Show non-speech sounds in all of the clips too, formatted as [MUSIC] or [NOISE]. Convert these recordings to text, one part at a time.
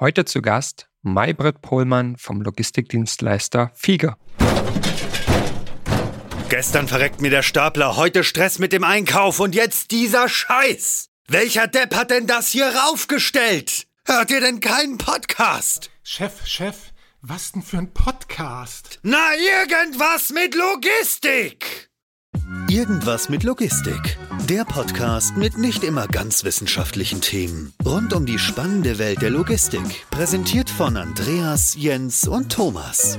Heute zu Gast Maybrit Pohlmann vom Logistikdienstleister Fiege. Gestern verreckt mir der Stapler, heute Stress mit dem Einkauf und jetzt dieser Scheiß. Welcher Depp hat denn das hier raufgestellt? Hört ihr denn keinen Podcast? Chef, Chef, was denn für ein Podcast? Na, irgendwas mit Logistik! Irgendwas mit Logistik. Der Podcast mit nicht immer ganz wissenschaftlichen Themen. Rund um die spannende Welt der Logistik. Präsentiert von Andreas, Jens und Thomas.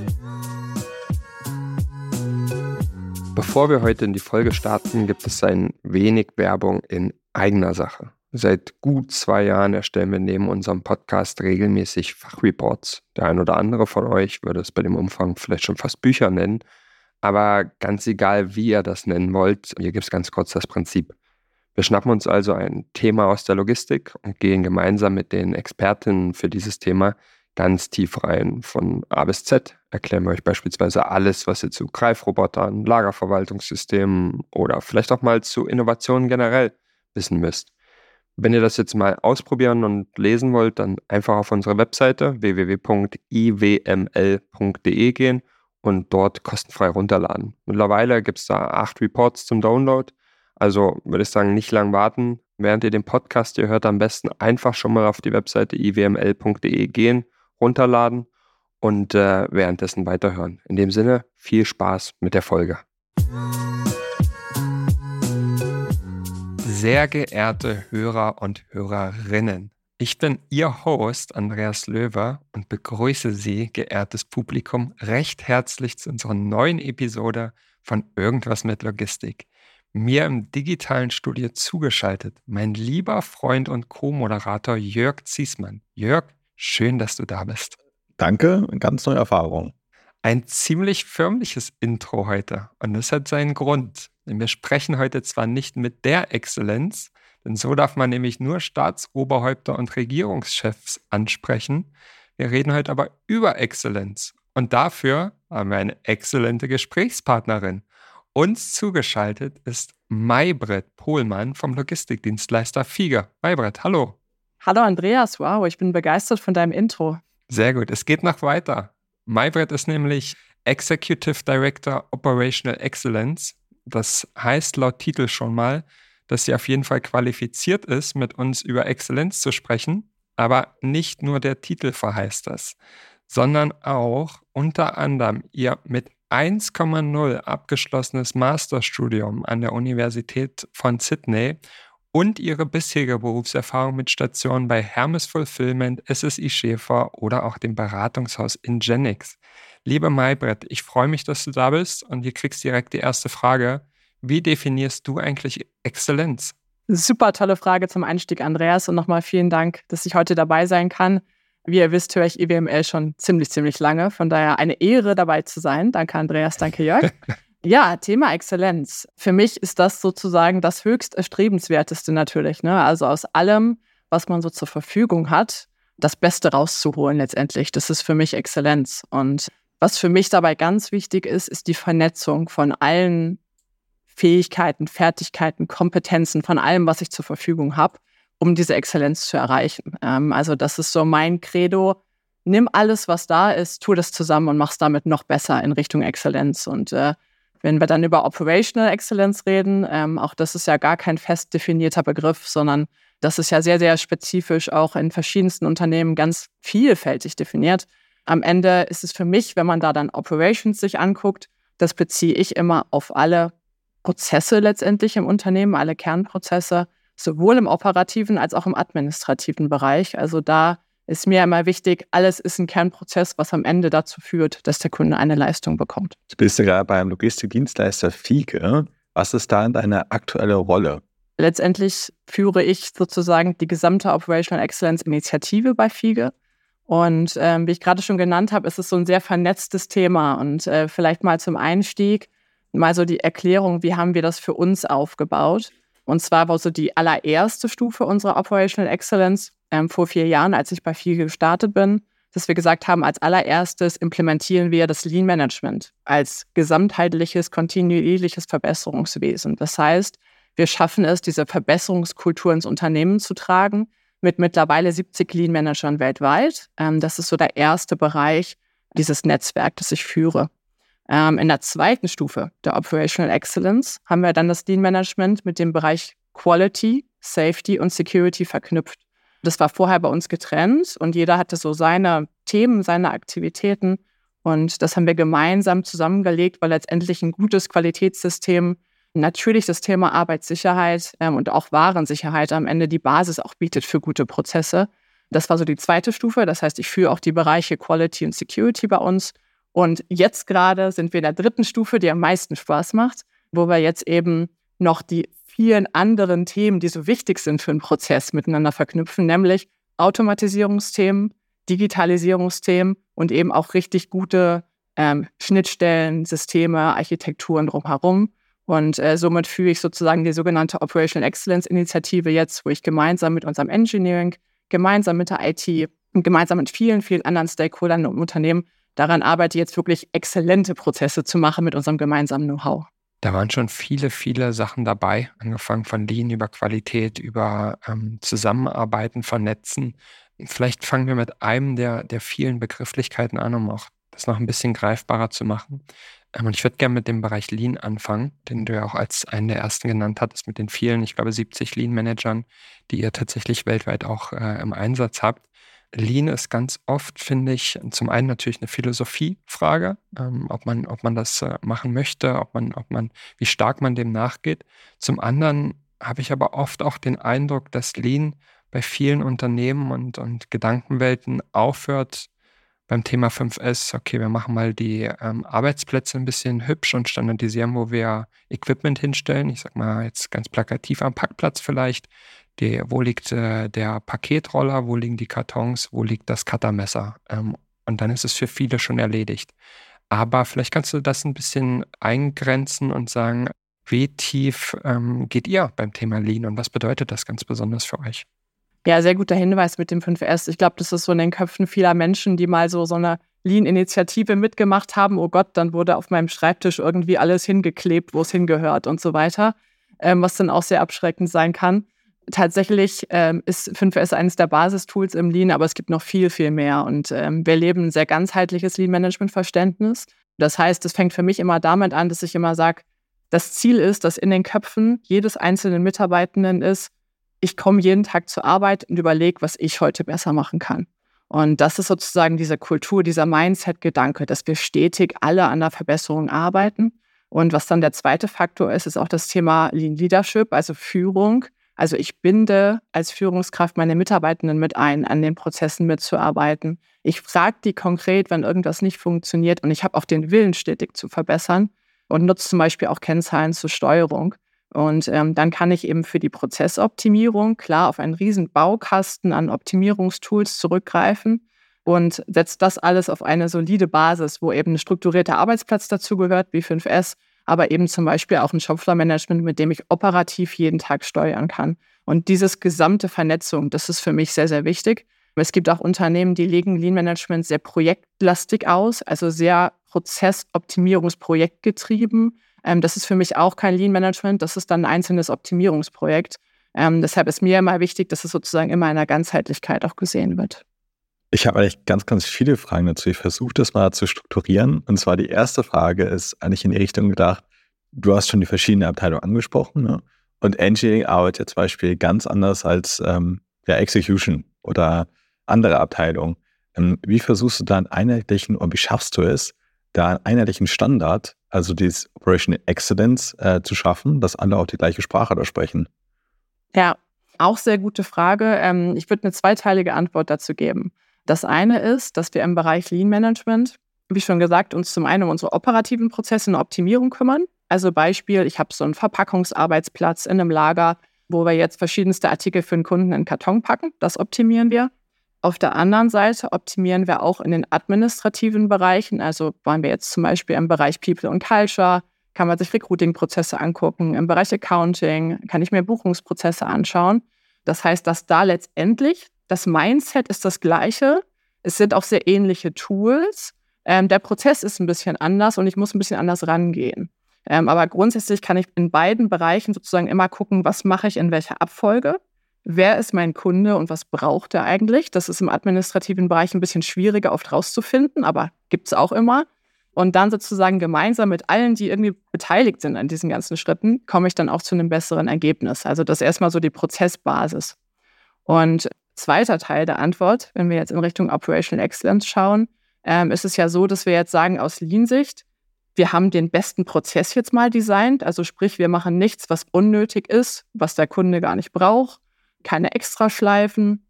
Bevor wir heute in die Folge starten, gibt es ein wenig Werbung in eigener Sache. Seit gut zwei Jahren erstellen wir neben unserem Podcast regelmäßig Fachreports. Der ein oder andere von euch würde es bei dem Umfang vielleicht schon fast Bücher nennen. Aber ganz egal, wie ihr das nennen wollt, hier gibt es ganz kurz das Prinzip. Wir schnappen uns also ein Thema aus der Logistik und gehen gemeinsam mit den Expertinnen für dieses Thema ganz tief rein. Von A bis Z erklären wir euch beispielsweise alles, was ihr zu Greifrobotern, Lagerverwaltungssystemen oder vielleicht auch mal zu Innovationen generell wissen müsst. Wenn ihr das jetzt mal ausprobieren und lesen wollt, dann einfach auf unsere Webseite www.iwml.de gehen und dort kostenfrei runterladen. Mittlerweile gibt es da acht Reports zum Download. Also würde ich sagen, nicht lang warten. Während ihr den Podcast hier hört, am besten einfach schon mal auf die Webseite iwml.de gehen, runterladen und äh, währenddessen weiterhören. In dem Sinne, viel Spaß mit der Folge. Sehr geehrte Hörer und Hörerinnen, ich bin Ihr Host Andreas Löwer und begrüße Sie, geehrtes Publikum, recht herzlich zu unserer neuen Episode von Irgendwas mit Logistik. Mir im digitalen Studio zugeschaltet mein lieber Freund und Co-Moderator Jörg Ziesmann. Jörg, schön, dass du da bist. Danke, ganz neue Erfahrung. Ein ziemlich förmliches Intro heute und das hat seinen Grund. Denn wir sprechen heute zwar nicht mit der Exzellenz, denn so darf man nämlich nur Staatsoberhäupter und Regierungschefs ansprechen. Wir reden heute aber über Exzellenz. Und dafür haben wir eine exzellente Gesprächspartnerin. Uns zugeschaltet ist Maybrit Pohlmann vom Logistikdienstleister Fiege. Maybrit, hallo. Hallo Andreas, wow, ich bin begeistert von deinem Intro. Sehr gut, es geht noch weiter. Maybrit ist nämlich Executive Director Operational Excellence. Das heißt laut Titel schon mal, dass sie auf jeden Fall qualifiziert ist, mit uns über Exzellenz zu sprechen. Aber nicht nur der Titel verheißt das, sondern auch unter anderem ihr mit 1,0 abgeschlossenes Masterstudium an der Universität von Sydney und ihre bisherige Berufserfahrung mit Stationen bei Hermes Fulfillment, SSI Schäfer oder auch dem Beratungshaus Ingenix. Liebe Maybrit, ich freue mich, dass du da bist und hier kriegst direkt die erste Frage. Wie definierst du eigentlich Exzellenz? Super tolle Frage zum Einstieg, Andreas. Und nochmal vielen Dank, dass ich heute dabei sein kann. Wie ihr wisst, höre ich EWML schon ziemlich, ziemlich lange. Von daher eine Ehre, dabei zu sein. Danke, Andreas. Danke, Jörg. [LAUGHS] ja, Thema Exzellenz. Für mich ist das sozusagen das höchst erstrebenswerteste natürlich. Ne? Also aus allem, was man so zur Verfügung hat, das Beste rauszuholen letztendlich. Das ist für mich Exzellenz. Und was für mich dabei ganz wichtig ist, ist die Vernetzung von allen Fähigkeiten, Fertigkeiten, Kompetenzen von allem, was ich zur Verfügung habe, um diese Exzellenz zu erreichen. Ähm, also das ist so mein Credo. Nimm alles, was da ist, tu das zusammen und mach's damit noch besser in Richtung Exzellenz. Und äh, wenn wir dann über Operational Excellence reden, ähm, auch das ist ja gar kein fest definierter Begriff, sondern das ist ja sehr, sehr spezifisch auch in verschiedensten Unternehmen ganz vielfältig definiert. Am Ende ist es für mich, wenn man da dann Operations sich anguckt, das beziehe ich immer auf alle Prozesse letztendlich im Unternehmen, alle Kernprozesse, sowohl im operativen als auch im administrativen Bereich. Also da ist mir immer wichtig, alles ist ein Kernprozess, was am Ende dazu führt, dass der Kunde eine Leistung bekommt. Du bist ja gerade beim Logistikdienstleister Fieke. Was ist da deine aktuelle Rolle? Letztendlich führe ich sozusagen die gesamte Operational Excellence Initiative bei FIGE. Und ähm, wie ich gerade schon genannt habe, ist es so ein sehr vernetztes Thema. Und äh, vielleicht mal zum Einstieg mal so die Erklärung, wie haben wir das für uns aufgebaut. Und zwar war so die allererste Stufe unserer Operational Excellence ähm, vor vier Jahren, als ich bei FIGE gestartet bin, dass wir gesagt haben, als allererstes implementieren wir das Lean Management als gesamtheitliches, kontinuierliches Verbesserungswesen. Das heißt, wir schaffen es, diese Verbesserungskultur ins Unternehmen zu tragen, mit mittlerweile 70 Lean Managern weltweit. Ähm, das ist so der erste Bereich dieses Netzwerk, das ich führe. Ähm, in der zweiten Stufe der Operational Excellence haben wir dann das Lean Management mit dem Bereich Quality, Safety und Security verknüpft. Das war vorher bei uns getrennt und jeder hatte so seine Themen, seine Aktivitäten. Und das haben wir gemeinsam zusammengelegt, weil letztendlich ein gutes Qualitätssystem natürlich das Thema Arbeitssicherheit ähm, und auch Warensicherheit am Ende die Basis auch bietet für gute Prozesse. Das war so die zweite Stufe. Das heißt, ich führe auch die Bereiche Quality und Security bei uns. Und jetzt gerade sind wir in der dritten Stufe, die am meisten Spaß macht, wo wir jetzt eben noch die vielen anderen Themen, die so wichtig sind für einen Prozess, miteinander verknüpfen, nämlich Automatisierungsthemen, Digitalisierungsthemen und eben auch richtig gute ähm, Schnittstellen, Systeme, Architekturen drumherum. Und äh, somit führe ich sozusagen die sogenannte Operational Excellence Initiative jetzt, wo ich gemeinsam mit unserem Engineering, gemeinsam mit der IT und gemeinsam mit vielen, vielen anderen Stakeholdern und Unternehmen daran arbeite, jetzt wirklich exzellente Prozesse zu machen mit unserem gemeinsamen Know-how. Da waren schon viele, viele Sachen dabei, angefangen von Lean über Qualität, über ähm, Zusammenarbeiten, Vernetzen. Vielleicht fangen wir mit einem der, der vielen Begrifflichkeiten an, um auch das noch ein bisschen greifbarer zu machen. Ähm, und ich würde gerne mit dem Bereich Lean anfangen, den du ja auch als einen der ersten genannt hattest, mit den vielen, ich glaube, 70 Lean-Managern, die ihr tatsächlich weltweit auch äh, im Einsatz habt. Lean ist ganz oft, finde ich, zum einen natürlich eine Philosophiefrage, ähm, ob, man, ob man das äh, machen möchte, ob man, ob man, wie stark man dem nachgeht. Zum anderen habe ich aber oft auch den Eindruck, dass Lean bei vielen Unternehmen und, und Gedankenwelten aufhört, beim Thema 5S, okay, wir machen mal die ähm, Arbeitsplätze ein bisschen hübsch und standardisieren, wo wir Equipment hinstellen. Ich sag mal jetzt ganz plakativ am Parkplatz vielleicht. Die, wo liegt äh, der Paketroller, wo liegen die Kartons, wo liegt das Cuttermesser? Ähm, und dann ist es für viele schon erledigt. Aber vielleicht kannst du das ein bisschen eingrenzen und sagen, wie tief ähm, geht ihr beim Thema Lean und was bedeutet das ganz besonders für euch? Ja, sehr guter Hinweis mit dem 5S. Ich glaube, das ist so in den Köpfen vieler Menschen, die mal so, so eine Lean-Initiative mitgemacht haben. Oh Gott, dann wurde auf meinem Schreibtisch irgendwie alles hingeklebt, wo es hingehört und so weiter, ähm, was dann auch sehr abschreckend sein kann. Tatsächlich ähm, ist 5S eines der Basistools im Lean, aber es gibt noch viel, viel mehr. Und ähm, wir leben ein sehr ganzheitliches Lean-Management-Verständnis. Das heißt, es fängt für mich immer damit an, dass ich immer sage, das Ziel ist, dass in den Köpfen jedes einzelnen Mitarbeitenden ist, ich komme jeden Tag zur Arbeit und überlege, was ich heute besser machen kann. Und das ist sozusagen diese Kultur, dieser Mindset-Gedanke, dass wir stetig alle an der Verbesserung arbeiten. Und was dann der zweite Faktor ist, ist auch das Thema Lean Leadership, also Führung. Also ich binde als Führungskraft meine Mitarbeitenden mit ein, an den Prozessen mitzuarbeiten. Ich frage die konkret, wenn irgendwas nicht funktioniert und ich habe auch den Willen, stetig zu verbessern und nutze zum Beispiel auch Kennzahlen zur Steuerung. Und ähm, dann kann ich eben für die Prozessoptimierung klar auf einen riesen Baukasten an Optimierungstools zurückgreifen und setze das alles auf eine solide Basis, wo eben ein strukturierter Arbeitsplatz dazugehört, wie 5S, aber eben zum Beispiel auch ein Shopfloor-Management, mit dem ich operativ jeden Tag steuern kann. Und dieses gesamte Vernetzung, das ist für mich sehr, sehr wichtig. Es gibt auch Unternehmen, die legen Lean Management sehr projektlastig aus, also sehr Prozessoptimierungsprojektgetrieben ähm, das ist für mich auch kein Lean Management, das ist dann ein einzelnes Optimierungsprojekt. Ähm, deshalb ist mir immer wichtig, dass es sozusagen immer in einer Ganzheitlichkeit auch gesehen wird. Ich habe eigentlich ganz, ganz viele Fragen dazu. Ich versuche das mal zu strukturieren. Und zwar die erste Frage ist eigentlich in die Richtung gedacht, du hast schon die verschiedenen Abteilungen angesprochen. Ne? Und Engineering arbeitet zum Beispiel ganz anders als ähm, der Execution oder andere Abteilungen. Ähm, wie versuchst du da einen einheitlichen und wie schaffst du es, da einen einheitlichen Standard also dieses Operation Excellence äh, zu schaffen, dass alle auch die gleiche Sprache da sprechen? Ja, auch sehr gute Frage. Ähm, ich würde eine zweiteilige Antwort dazu geben. Das eine ist, dass wir im Bereich Lean Management, wie schon gesagt, uns zum einen um unsere operativen Prozesse und Optimierung kümmern. Also Beispiel, ich habe so einen Verpackungsarbeitsplatz in einem Lager, wo wir jetzt verschiedenste Artikel für einen Kunden in Karton packen. Das optimieren wir. Auf der anderen Seite optimieren wir auch in den administrativen Bereichen. Also wollen wir jetzt zum Beispiel im Bereich People und Culture, kann man sich Recruiting-Prozesse angucken. Im Bereich Accounting kann ich mir Buchungsprozesse anschauen. Das heißt, dass da letztendlich das Mindset ist das gleiche. Es sind auch sehr ähnliche Tools. Ähm, der Prozess ist ein bisschen anders und ich muss ein bisschen anders rangehen. Ähm, aber grundsätzlich kann ich in beiden Bereichen sozusagen immer gucken, was mache ich in welcher Abfolge wer ist mein Kunde und was braucht er eigentlich? Das ist im administrativen Bereich ein bisschen schwieriger oft rauszufinden, aber gibt es auch immer. Und dann sozusagen gemeinsam mit allen, die irgendwie beteiligt sind an diesen ganzen Schritten, komme ich dann auch zu einem besseren Ergebnis. Also das ist erstmal so die Prozessbasis. Und zweiter Teil der Antwort, wenn wir jetzt in Richtung Operational Excellence schauen, ähm, ist es ja so, dass wir jetzt sagen, aus Lean-Sicht, wir haben den besten Prozess jetzt mal designt. Also sprich, wir machen nichts, was unnötig ist, was der Kunde gar nicht braucht, keine Extraschleifen.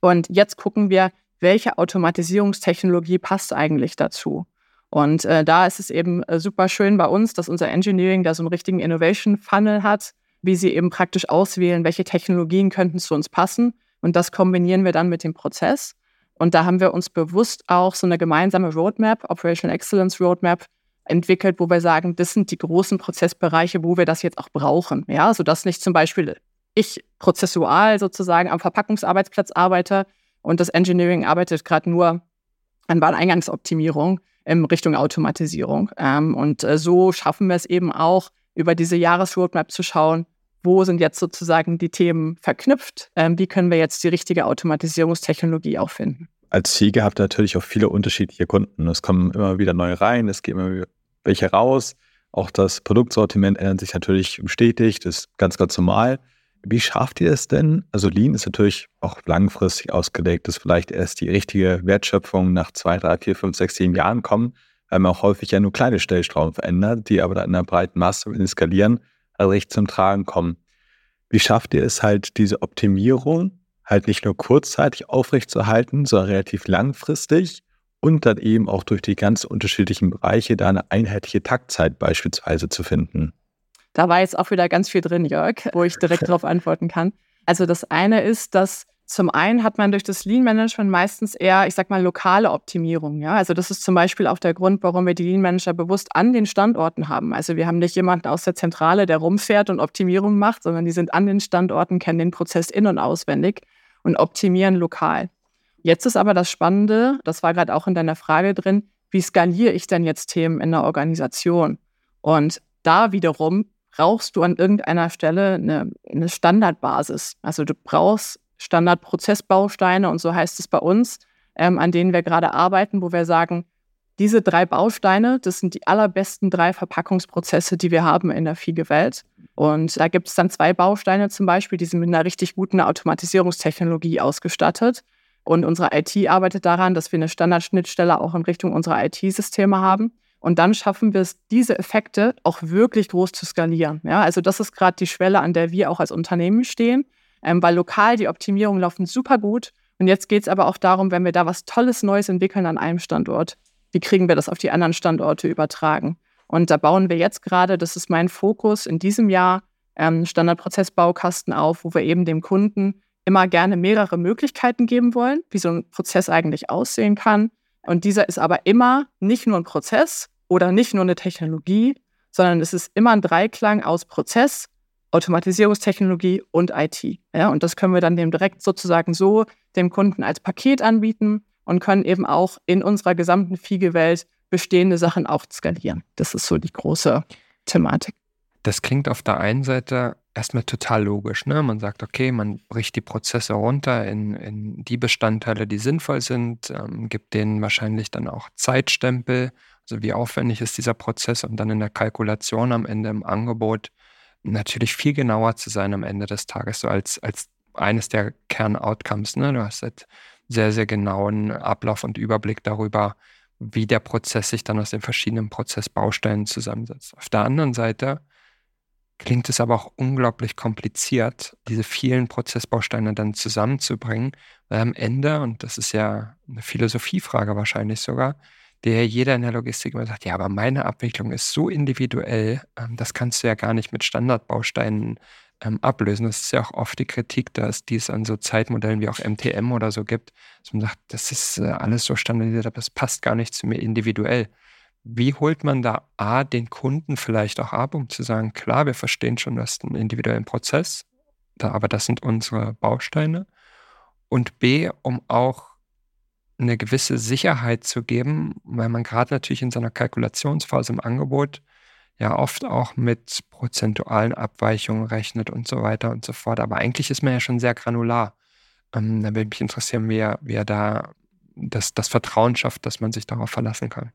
Und jetzt gucken wir, welche Automatisierungstechnologie passt eigentlich dazu. Und äh, da ist es eben äh, super schön bei uns, dass unser Engineering da so einen richtigen Innovation Funnel hat, wie sie eben praktisch auswählen, welche Technologien könnten zu uns passen. Und das kombinieren wir dann mit dem Prozess. Und da haben wir uns bewusst auch so eine gemeinsame Roadmap, Operational Excellence Roadmap, entwickelt, wo wir sagen, das sind die großen Prozessbereiche, wo wir das jetzt auch brauchen. Ja, sodass nicht zum Beispiel ich prozessual sozusagen am Verpackungsarbeitsplatz arbeite und das Engineering arbeitet gerade nur an Wareneingangsoptimierung in Richtung Automatisierung. Ähm, und äh, so schaffen wir es eben auch, über diese Jahresroadmap zu schauen, wo sind jetzt sozusagen die Themen verknüpft, ähm, wie können wir jetzt die richtige Automatisierungstechnologie auch finden. Als Ziel gehabt natürlich auch viele unterschiedliche Kunden. Es kommen immer wieder neue rein, es gehen immer welche raus. Auch das Produktsortiment ändert sich natürlich stetig, das ist ganz, ganz normal. Wie schafft ihr es denn? Also Lean ist natürlich auch langfristig ausgelegt, dass vielleicht erst die richtige Wertschöpfung nach zwei, drei, vier, fünf, sechs, sieben Jahren kommt, weil man auch häufig ja nur kleine Stellstrauben verändert, die aber dann in einer breiten Masse, wenn sie skalieren, also richtig zum Tragen kommen. Wie schafft ihr es halt, diese Optimierung halt nicht nur kurzzeitig aufrechtzuerhalten, sondern relativ langfristig und dann eben auch durch die ganz unterschiedlichen Bereiche da eine einheitliche Taktzeit beispielsweise zu finden? Da war jetzt auch wieder ganz viel drin, Jörg, wo ich direkt [LAUGHS] darauf antworten kann. Also das eine ist, dass zum einen hat man durch das Lean Management meistens eher, ich sag mal, lokale Optimierung. Ja? Also das ist zum Beispiel auch der Grund, warum wir die Lean Manager bewusst an den Standorten haben. Also wir haben nicht jemanden aus der Zentrale, der rumfährt und Optimierung macht, sondern die sind an den Standorten, kennen den Prozess in- und auswendig und optimieren lokal. Jetzt ist aber das Spannende, das war gerade auch in deiner Frage drin, wie skaliere ich denn jetzt Themen in der Organisation? Und da wiederum brauchst du an irgendeiner Stelle eine, eine Standardbasis. Also du brauchst Standardprozessbausteine und so heißt es bei uns, ähm, an denen wir gerade arbeiten, wo wir sagen, diese drei Bausteine, das sind die allerbesten drei Verpackungsprozesse, die wir haben in der Fiege-Welt. Und da gibt es dann zwei Bausteine zum Beispiel, die sind mit einer richtig guten Automatisierungstechnologie ausgestattet. Und unsere IT arbeitet daran, dass wir eine Standardschnittstelle auch in Richtung unserer IT-Systeme haben. Und dann schaffen wir es, diese Effekte auch wirklich groß zu skalieren. Ja, also das ist gerade die Schwelle, an der wir auch als Unternehmen stehen, ähm, weil lokal die Optimierungen laufen super gut. Und jetzt geht es aber auch darum, wenn wir da was Tolles Neues entwickeln an einem Standort, wie kriegen wir das auf die anderen Standorte übertragen? Und da bauen wir jetzt gerade, das ist mein Fokus in diesem Jahr, ähm, Standardprozessbaukasten auf, wo wir eben dem Kunden immer gerne mehrere Möglichkeiten geben wollen, wie so ein Prozess eigentlich aussehen kann und dieser ist aber immer nicht nur ein Prozess oder nicht nur eine Technologie, sondern es ist immer ein Dreiklang aus Prozess, Automatisierungstechnologie und IT. Ja, und das können wir dann dem direkt sozusagen so dem Kunden als Paket anbieten und können eben auch in unserer gesamten Fiege-Welt bestehende Sachen auch skalieren. Das ist so die große Thematik. Das klingt auf der einen Seite erstmal total logisch. Ne? Man sagt, okay, man bricht die Prozesse runter in, in die Bestandteile, die sinnvoll sind, ähm, gibt denen wahrscheinlich dann auch Zeitstempel, also wie aufwendig ist dieser Prozess, um dann in der Kalkulation am Ende im Angebot natürlich viel genauer zu sein am Ende des Tages, so als, als eines der Kernoutcomes. Ne? Du hast halt sehr, sehr genauen Ablauf und Überblick darüber, wie der Prozess sich dann aus den verschiedenen Prozessbausteinen zusammensetzt. Auf der anderen Seite klingt es aber auch unglaublich kompliziert, diese vielen Prozessbausteine dann zusammenzubringen, weil am Ende, und das ist ja eine Philosophiefrage wahrscheinlich sogar, der jeder in der Logistik immer sagt, ja, aber meine Abwicklung ist so individuell, ähm, das kannst du ja gar nicht mit Standardbausteinen ähm, ablösen. Das ist ja auch oft die Kritik, dass die es an so Zeitmodellen wie auch MTM oder so gibt, dass man sagt, das ist äh, alles so standardisiert, aber das passt gar nicht zu mir individuell wie holt man da A, den Kunden vielleicht auch ab, um zu sagen, klar, wir verstehen schon, du hast einen individuellen Prozess, aber das sind unsere Bausteine. Und B, um auch eine gewisse Sicherheit zu geben, weil man gerade natürlich in seiner Kalkulationsphase im Angebot ja oft auch mit prozentualen Abweichungen rechnet und so weiter und so fort. Aber eigentlich ist man ja schon sehr granular. Ähm, da würde mich interessieren, wer, wer da das, das Vertrauen schafft, dass man sich darauf verlassen kann.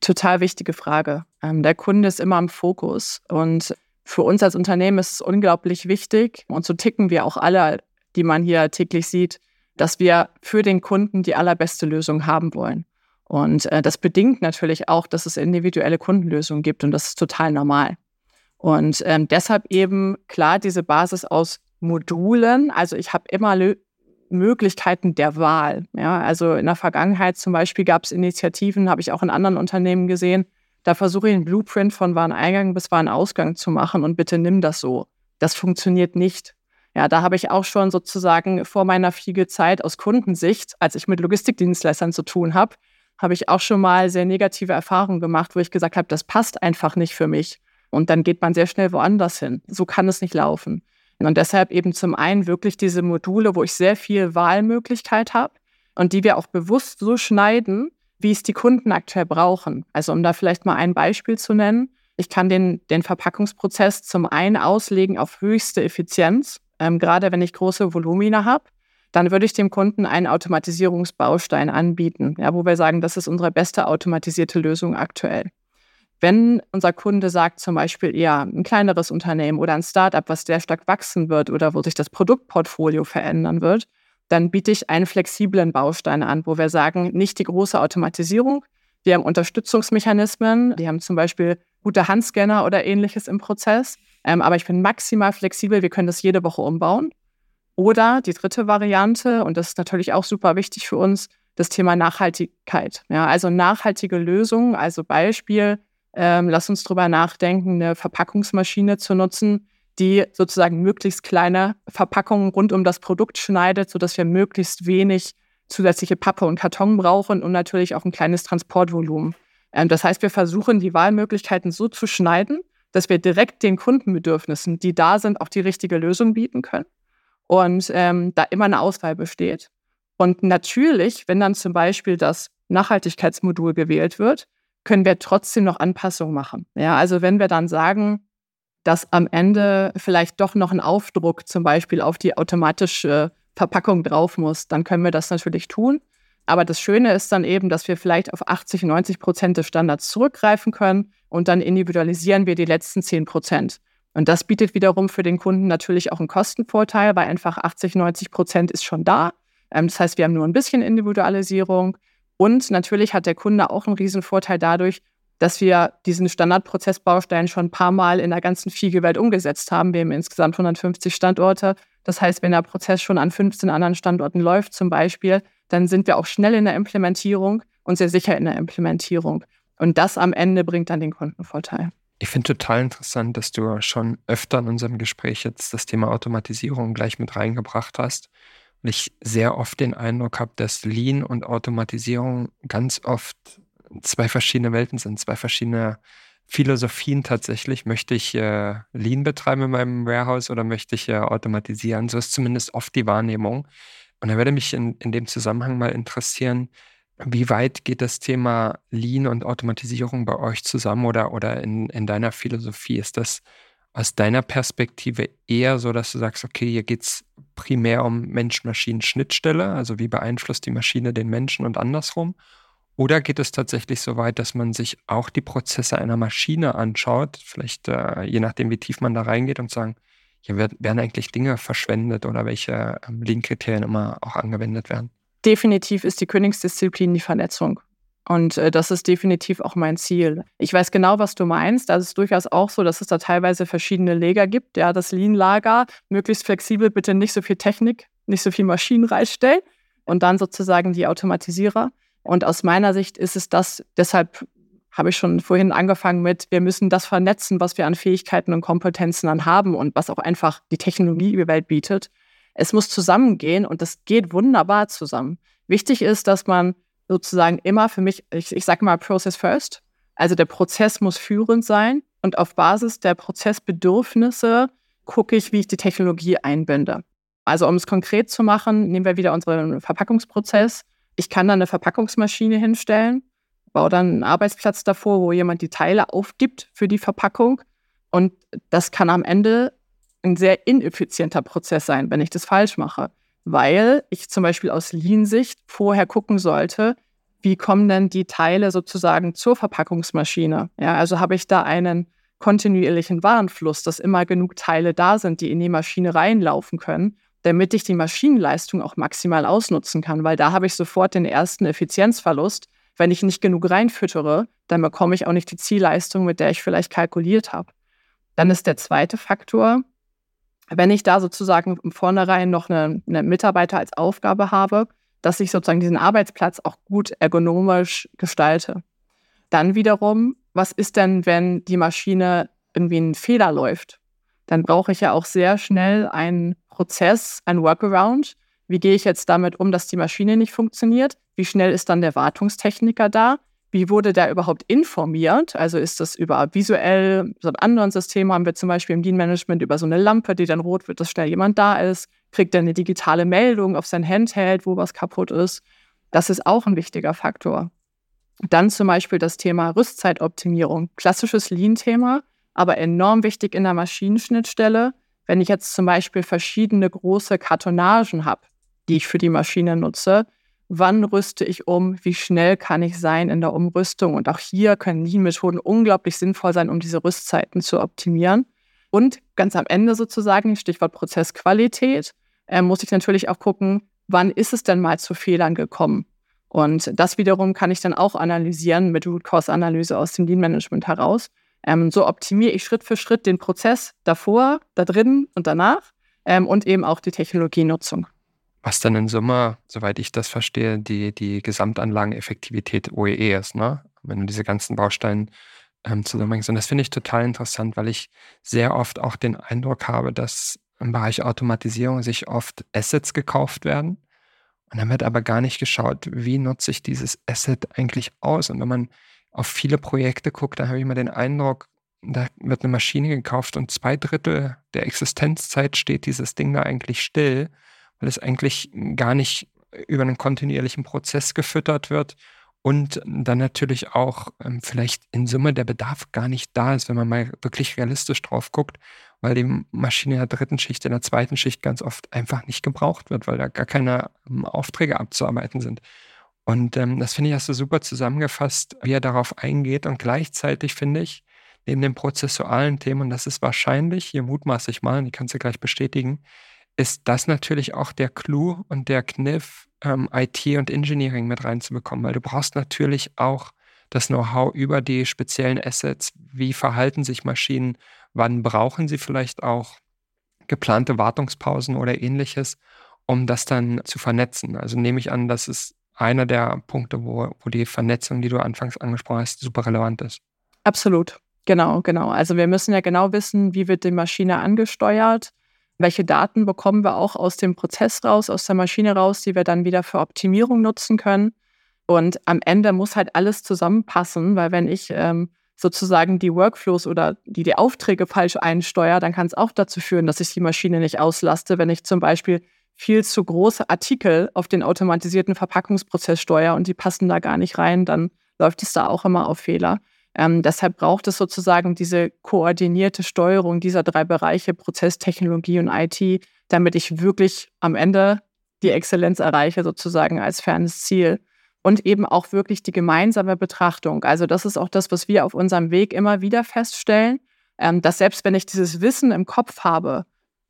Total wichtige Frage. Ähm, der Kunde ist immer im Fokus und für uns als Unternehmen ist es unglaublich wichtig und so ticken wir auch alle, die man hier täglich sieht, dass wir für den Kunden die allerbeste Lösung haben wollen. Und äh, das bedingt natürlich auch, dass es individuelle Kundenlösungen gibt und das ist total normal. Und ähm, deshalb eben klar diese Basis aus Modulen. Also ich habe immer Lö Möglichkeiten der Wahl. Ja, also in der Vergangenheit zum Beispiel gab es Initiativen, habe ich auch in anderen Unternehmen gesehen. Da versuche ich einen Blueprint von Wareneingang bis Warenausgang zu machen und bitte nimm das so. Das funktioniert nicht. Ja, da habe ich auch schon sozusagen vor meiner Fiege-Zeit aus Kundensicht, als ich mit Logistikdienstleistern zu tun habe, habe ich auch schon mal sehr negative Erfahrungen gemacht, wo ich gesagt habe, das passt einfach nicht für mich. Und dann geht man sehr schnell woanders hin. So kann es nicht laufen. Und deshalb eben zum einen wirklich diese Module, wo ich sehr viel Wahlmöglichkeit habe und die wir auch bewusst so schneiden, wie es die Kunden aktuell brauchen. Also um da vielleicht mal ein Beispiel zu nennen. Ich kann den, den Verpackungsprozess zum einen auslegen auf höchste Effizienz, ähm, gerade wenn ich große Volumina habe. Dann würde ich dem Kunden einen Automatisierungsbaustein anbieten, ja, wo wir sagen, das ist unsere beste automatisierte Lösung aktuell. Wenn unser Kunde sagt, zum Beispiel eher ein kleineres Unternehmen oder ein Startup, was sehr stark wachsen wird oder wo sich das Produktportfolio verändern wird, dann biete ich einen flexiblen Baustein an, wo wir sagen, nicht die große Automatisierung. Wir haben Unterstützungsmechanismen, die haben zum Beispiel gute Handscanner oder ähnliches im Prozess. Ähm, aber ich bin maximal flexibel, wir können das jede Woche umbauen. Oder die dritte Variante, und das ist natürlich auch super wichtig für uns, das Thema Nachhaltigkeit. Ja, also nachhaltige Lösungen, also Beispiel, ähm, lass uns drüber nachdenken, eine Verpackungsmaschine zu nutzen, die sozusagen möglichst kleine Verpackungen rund um das Produkt schneidet, sodass wir möglichst wenig zusätzliche Pappe und Karton brauchen und natürlich auch ein kleines Transportvolumen. Ähm, das heißt, wir versuchen, die Wahlmöglichkeiten so zu schneiden, dass wir direkt den Kundenbedürfnissen, die da sind, auch die richtige Lösung bieten können und ähm, da immer eine Auswahl besteht. Und natürlich, wenn dann zum Beispiel das Nachhaltigkeitsmodul gewählt wird, können wir trotzdem noch Anpassungen machen. Ja, also wenn wir dann sagen, dass am Ende vielleicht doch noch ein Aufdruck zum Beispiel auf die automatische Verpackung drauf muss, dann können wir das natürlich tun. Aber das Schöne ist dann eben, dass wir vielleicht auf 80, 90 Prozent des Standards zurückgreifen können und dann individualisieren wir die letzten 10 Prozent. Und das bietet wiederum für den Kunden natürlich auch einen Kostenvorteil, weil einfach 80, 90 Prozent ist schon da. Ähm, das heißt, wir haben nur ein bisschen Individualisierung. Und natürlich hat der Kunde auch einen riesen Vorteil dadurch, dass wir diesen Standardprozessbaustein schon ein paar Mal in der ganzen Fiege-Welt umgesetzt haben. Wir haben insgesamt 150 Standorte. Das heißt, wenn der Prozess schon an 15 anderen Standorten läuft zum Beispiel, dann sind wir auch schnell in der Implementierung und sehr sicher in der Implementierung. Und das am Ende bringt dann den Kundenvorteil. Ich finde total interessant, dass du schon öfter in unserem Gespräch jetzt das Thema Automatisierung gleich mit reingebracht hast und ich sehr oft den Eindruck habe, dass Lean und Automatisierung ganz oft zwei verschiedene Welten sind, zwei verschiedene Philosophien tatsächlich. Möchte ich äh, Lean betreiben in meinem Warehouse oder möchte ich äh, automatisieren? So ist zumindest oft die Wahrnehmung. Und da würde mich in, in dem Zusammenhang mal interessieren, wie weit geht das Thema Lean und Automatisierung bei euch zusammen oder, oder in, in deiner Philosophie? Ist das aus deiner Perspektive eher so, dass du sagst, okay, hier geht es primär um Mensch-Maschinen-Schnittstelle, also wie beeinflusst die Maschine den Menschen und andersrum? Oder geht es tatsächlich so weit, dass man sich auch die Prozesse einer Maschine anschaut, vielleicht äh, je nachdem, wie tief man da reingeht und sagen, hier werden eigentlich Dinge verschwendet oder welche ähm, Lean-Kriterien immer auch angewendet werden? Definitiv ist die Königsdisziplin die Vernetzung. Und äh, das ist definitiv auch mein Ziel. Ich weiß genau, was du meinst. Das ist durchaus auch so, dass es da teilweise verschiedene Lager gibt. Ja, das Lean-Lager, möglichst flexibel, bitte nicht so viel Technik, nicht so viel Maschinen reinstellen. Und dann sozusagen die Automatisierer. Und aus meiner Sicht ist es das, deshalb habe ich schon vorhin angefangen mit, wir müssen das vernetzen, was wir an Fähigkeiten und Kompetenzen dann haben und was auch einfach die Technologie über Welt bietet. Es muss zusammengehen und das geht wunderbar zusammen. Wichtig ist, dass man sozusagen immer für mich, ich, ich sage mal Process First. Also der Prozess muss führend sein und auf Basis der Prozessbedürfnisse gucke ich, wie ich die Technologie einbinde. Also um es konkret zu machen, nehmen wir wieder unseren Verpackungsprozess. Ich kann da eine Verpackungsmaschine hinstellen baue dann einen Arbeitsplatz davor, wo jemand die Teile aufgibt für die Verpackung. Und das kann am Ende ein sehr ineffizienter Prozess sein, wenn ich das falsch mache, weil ich zum Beispiel aus Lean-Sicht vorher gucken sollte, wie kommen denn die Teile sozusagen zur Verpackungsmaschine? Ja, also habe ich da einen kontinuierlichen Warenfluss, dass immer genug Teile da sind, die in die Maschine reinlaufen können, damit ich die Maschinenleistung auch maximal ausnutzen kann, weil da habe ich sofort den ersten Effizienzverlust. Wenn ich nicht genug reinfüttere, dann bekomme ich auch nicht die Zielleistung, mit der ich vielleicht kalkuliert habe. Dann ist der zweite Faktor, wenn ich da sozusagen im Vornherein noch eine, eine Mitarbeiter als Aufgabe habe, dass ich sozusagen diesen Arbeitsplatz auch gut ergonomisch gestalte. Dann wiederum, was ist denn, wenn die Maschine irgendwie einen Fehler läuft? Dann brauche ich ja auch sehr schnell einen Prozess, ein Workaround. Wie gehe ich jetzt damit um, dass die Maschine nicht funktioniert? Wie schnell ist dann der Wartungstechniker da? Wie wurde der überhaupt informiert? Also ist das über visuell, so einem anderen System haben wir zum Beispiel im Lean-Management über so eine Lampe, die dann rot wird, dass schnell jemand da ist. Kriegt er eine digitale Meldung auf sein Handheld, wo was kaputt ist? Das ist auch ein wichtiger Faktor. Dann zum Beispiel das Thema Rüstzeitoptimierung. Klassisches Lean-Thema, aber enorm wichtig in der Maschinenschnittstelle. Wenn ich jetzt zum Beispiel verschiedene große Kartonagen habe, die ich für die Maschine nutze, wann rüste ich um, wie schnell kann ich sein in der Umrüstung. Und auch hier können Lean-Methoden unglaublich sinnvoll sein, um diese Rüstzeiten zu optimieren. Und ganz am Ende sozusagen, Stichwort Prozessqualität, äh, muss ich natürlich auch gucken, wann ist es denn mal zu Fehlern gekommen. Und das wiederum kann ich dann auch analysieren mit Root Cause Analyse aus dem Lean Management heraus. Ähm, so optimiere ich Schritt für Schritt den Prozess davor, da drin und danach ähm, und eben auch die Technologienutzung was dann in Summe, soweit ich das verstehe, die, die Gesamtanlageneffektivität OEE ist, ne? Wenn du diese ganzen Bausteine ähm, zusammenbringst. Und das finde ich total interessant, weil ich sehr oft auch den Eindruck habe, dass im Bereich Automatisierung sich oft Assets gekauft werden. Und dann wird aber gar nicht geschaut, wie nutze ich dieses Asset eigentlich aus. Und wenn man auf viele Projekte guckt, dann habe ich immer den Eindruck, da wird eine Maschine gekauft und zwei Drittel der Existenzzeit steht dieses Ding da eigentlich still weil es eigentlich gar nicht über einen kontinuierlichen Prozess gefüttert wird und dann natürlich auch ähm, vielleicht in Summe der Bedarf gar nicht da ist, wenn man mal wirklich realistisch drauf guckt, weil die Maschine in der dritten Schicht, in der zweiten Schicht ganz oft einfach nicht gebraucht wird, weil da gar keine ähm, Aufträge abzuarbeiten sind. Und ähm, das finde ich, hast du super zusammengefasst, wie er darauf eingeht. Und gleichzeitig finde ich, neben den prozessualen Themen, und das ist wahrscheinlich, hier mutmaße ich mal, und ich kann es dir gleich bestätigen, ist das natürlich auch der Clou und der Kniff, ähm, IT und Engineering mit reinzubekommen, weil du brauchst natürlich auch das Know-how über die speziellen Assets. Wie verhalten sich Maschinen? Wann brauchen sie vielleicht auch geplante Wartungspausen oder ähnliches, um das dann zu vernetzen? Also nehme ich an, das ist einer der Punkte, wo, wo die Vernetzung, die du anfangs angesprochen hast, super relevant ist. Absolut. Genau, genau. Also wir müssen ja genau wissen, wie wird die Maschine angesteuert welche Daten bekommen wir auch aus dem Prozess raus, aus der Maschine raus, die wir dann wieder für Optimierung nutzen können? Und am Ende muss halt alles zusammenpassen, weil wenn ich ähm, sozusagen die Workflows oder die, die Aufträge falsch einsteuere, dann kann es auch dazu führen, dass ich die Maschine nicht auslaste, wenn ich zum Beispiel viel zu große Artikel auf den automatisierten Verpackungsprozess steuere und die passen da gar nicht rein, dann läuft es da auch immer auf Fehler. Ähm, deshalb braucht es sozusagen diese koordinierte Steuerung dieser drei Bereiche, Prozesstechnologie und IT, damit ich wirklich am Ende die Exzellenz erreiche, sozusagen als fernes Ziel. Und eben auch wirklich die gemeinsame Betrachtung. Also das ist auch das, was wir auf unserem Weg immer wieder feststellen, ähm, dass selbst wenn ich dieses Wissen im Kopf habe,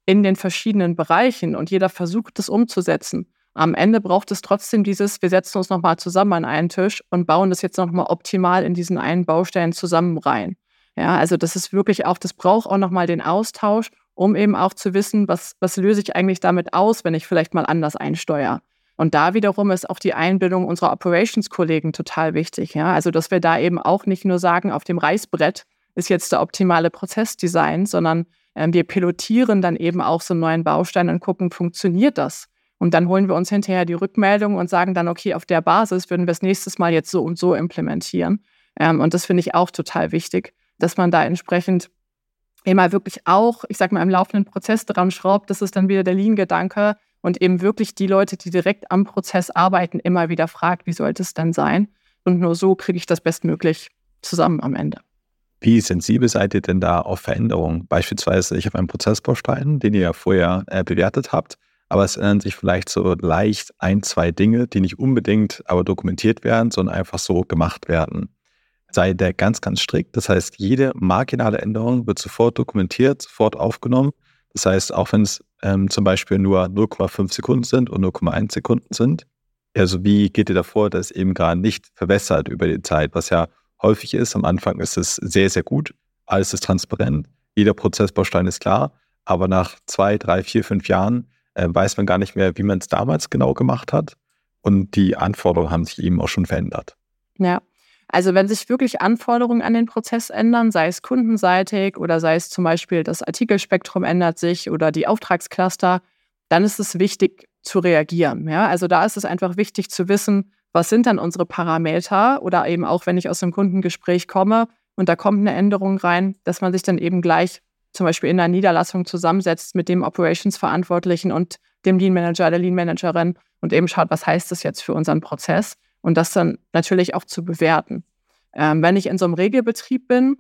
in den verschiedenen Bereichen und jeder versucht, das umzusetzen, am Ende braucht es trotzdem dieses, wir setzen uns nochmal zusammen an einen Tisch und bauen das jetzt nochmal optimal in diesen einen Baustein zusammen rein. Ja, also das ist wirklich auch, das braucht auch nochmal den Austausch, um eben auch zu wissen, was, was löse ich eigentlich damit aus, wenn ich vielleicht mal anders einsteuere. Und da wiederum ist auch die Einbildung unserer Operations-Kollegen total wichtig. Ja? Also, dass wir da eben auch nicht nur sagen, auf dem Reißbrett ist jetzt der optimale Prozessdesign, sondern äh, wir pilotieren dann eben auch so einen neuen Baustein und gucken, funktioniert das? Und dann holen wir uns hinterher die Rückmeldung und sagen dann, okay, auf der Basis würden wir es nächstes Mal jetzt so und so implementieren. Ähm, und das finde ich auch total wichtig, dass man da entsprechend immer wirklich auch, ich sag mal, im laufenden Prozess dran schraubt. Das ist dann wieder der Lean-Gedanke und eben wirklich die Leute, die direkt am Prozess arbeiten, immer wieder fragt, wie sollte es denn sein? Und nur so kriege ich das bestmöglich zusammen am Ende. Wie sensibel seid ihr denn da auf Veränderungen? Beispielsweise, ich habe einen Prozessbaustein, den ihr ja vorher äh, bewertet habt, aber es ändern sich vielleicht so leicht ein, zwei Dinge, die nicht unbedingt aber dokumentiert werden, sondern einfach so gemacht werden. Sei der ganz, ganz strikt. Das heißt, jede marginale Änderung wird sofort dokumentiert, sofort aufgenommen. Das heißt, auch wenn es ähm, zum Beispiel nur 0,5 Sekunden sind und 0,1 Sekunden sind, also wie geht ihr davor, dass eben gerade nicht verwässert über die Zeit, was ja häufig ist. Am Anfang ist es sehr, sehr gut. Alles ist transparent. Jeder Prozessbaustein ist klar. Aber nach zwei, drei, vier, fünf Jahren äh, weiß man gar nicht mehr, wie man es damals genau gemacht hat. Und die Anforderungen haben sich eben auch schon verändert. Ja. Also wenn sich wirklich Anforderungen an den Prozess ändern, sei es kundenseitig oder sei es zum Beispiel das Artikelspektrum ändert sich oder die Auftragscluster, dann ist es wichtig zu reagieren. Ja? Also da ist es einfach wichtig zu wissen, was sind dann unsere Parameter oder eben auch, wenn ich aus einem Kundengespräch komme und da kommt eine Änderung rein, dass man sich dann eben gleich zum Beispiel in der Niederlassung zusammensetzt mit dem Operations-Verantwortlichen und dem Lean Manager, der Lean Managerin und eben schaut, was heißt das jetzt für unseren Prozess und das dann natürlich auch zu bewerten. Ähm, wenn ich in so einem Regelbetrieb bin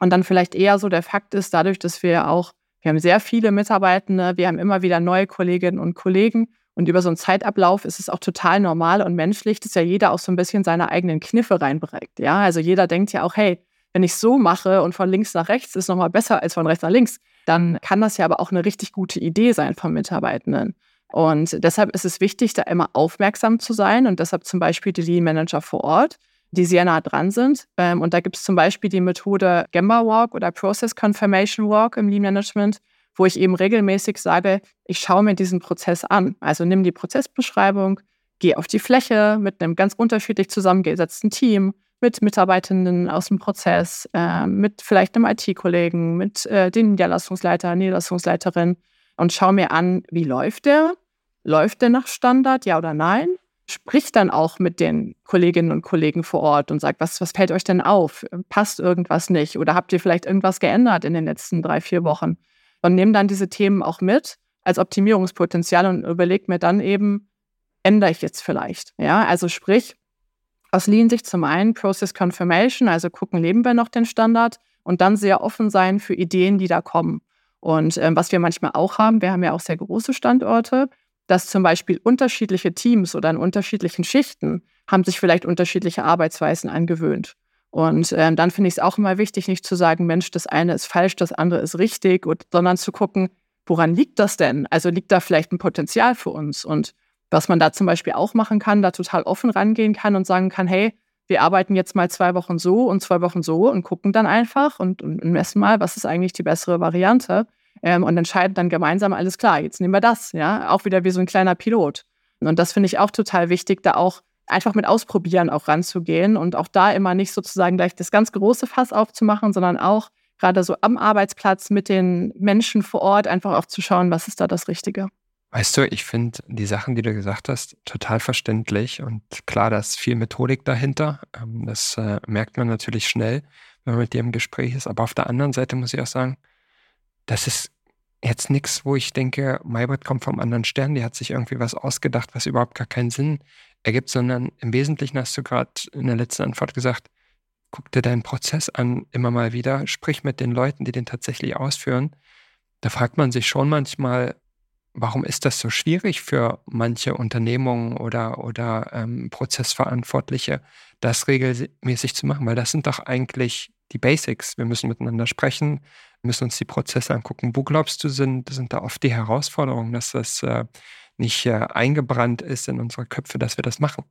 und dann vielleicht eher so der Fakt ist, dadurch, dass wir auch, wir haben sehr viele Mitarbeitende, wir haben immer wieder neue Kolleginnen und Kollegen und über so einen Zeitablauf ist es auch total normal und menschlich, dass ja jeder auch so ein bisschen seine eigenen Kniffe reinbringt. Ja, also jeder denkt ja auch, hey, wenn ich so mache und von links nach rechts ist nochmal besser als von rechts nach links, dann kann das ja aber auch eine richtig gute Idee sein von Mitarbeitenden. Und deshalb ist es wichtig, da immer aufmerksam zu sein und deshalb zum Beispiel die Lean Manager vor Ort, die sehr nah dran sind. Ähm, und da gibt es zum Beispiel die Methode Gemba Walk oder Process Confirmation Walk im Lean Management, wo ich eben regelmäßig sage, ich schaue mir diesen Prozess an. Also nimm die Prozessbeschreibung, geh auf die Fläche mit einem ganz unterschiedlich zusammengesetzten Team, mit Mitarbeitenden aus dem Prozess, äh, mit vielleicht einem IT-Kollegen, mit äh, den Niederlassungsleiter, Niederlassungsleiterin und schaue mir an, wie läuft der? Läuft der nach Standard, ja oder nein? Sprich dann auch mit den Kolleginnen und Kollegen vor Ort und sagt, was, was fällt euch denn auf? Passt irgendwas nicht? Oder habt ihr vielleicht irgendwas geändert in den letzten drei, vier Wochen? Und nehme dann diese Themen auch mit als Optimierungspotenzial und überlege mir dann eben, ändere ich jetzt vielleicht? Ja, also sprich, aus Lean-Sicht zum einen Process Confirmation, also gucken, leben wir noch den Standard und dann sehr offen sein für Ideen, die da kommen. Und ähm, was wir manchmal auch haben, wir haben ja auch sehr große Standorte, dass zum Beispiel unterschiedliche Teams oder in unterschiedlichen Schichten haben sich vielleicht unterschiedliche Arbeitsweisen angewöhnt. Und ähm, dann finde ich es auch immer wichtig, nicht zu sagen, Mensch, das eine ist falsch, das andere ist richtig, und, sondern zu gucken, woran liegt das denn? Also liegt da vielleicht ein Potenzial für uns? Und was man da zum Beispiel auch machen kann, da total offen rangehen kann und sagen kann, hey, wir arbeiten jetzt mal zwei Wochen so und zwei Wochen so und gucken dann einfach und, und messen mal, was ist eigentlich die bessere Variante ähm, und entscheiden dann gemeinsam, alles klar, jetzt nehmen wir das, ja, auch wieder wie so ein kleiner Pilot. Und das finde ich auch total wichtig, da auch einfach mit Ausprobieren auch ranzugehen und auch da immer nicht sozusagen gleich das ganz große Fass aufzumachen, sondern auch gerade so am Arbeitsplatz mit den Menschen vor Ort einfach auch zu schauen, was ist da das Richtige. Weißt du, ich finde die Sachen, die du gesagt hast, total verständlich und klar, da ist viel Methodik dahinter. Ähm, das äh, merkt man natürlich schnell, wenn man mit dir im Gespräch ist. Aber auf der anderen Seite muss ich auch sagen, das ist jetzt nichts, wo ich denke, Maybrit kommt vom anderen Stern, die hat sich irgendwie was ausgedacht, was überhaupt gar keinen Sinn ergibt, sondern im Wesentlichen hast du gerade in der letzten Antwort gesagt, guck dir deinen Prozess an, immer mal wieder, sprich mit den Leuten, die den tatsächlich ausführen. Da fragt man sich schon manchmal, warum ist das so schwierig für manche Unternehmungen oder, oder ähm, Prozessverantwortliche, das regelmäßig zu machen? Weil das sind doch eigentlich die Basics. Wir müssen miteinander sprechen, müssen uns die Prozesse angucken. Wo glaubst du, sind, sind da oft die Herausforderungen, dass das äh, nicht äh, eingebrannt ist in unsere Köpfe, dass wir das machen?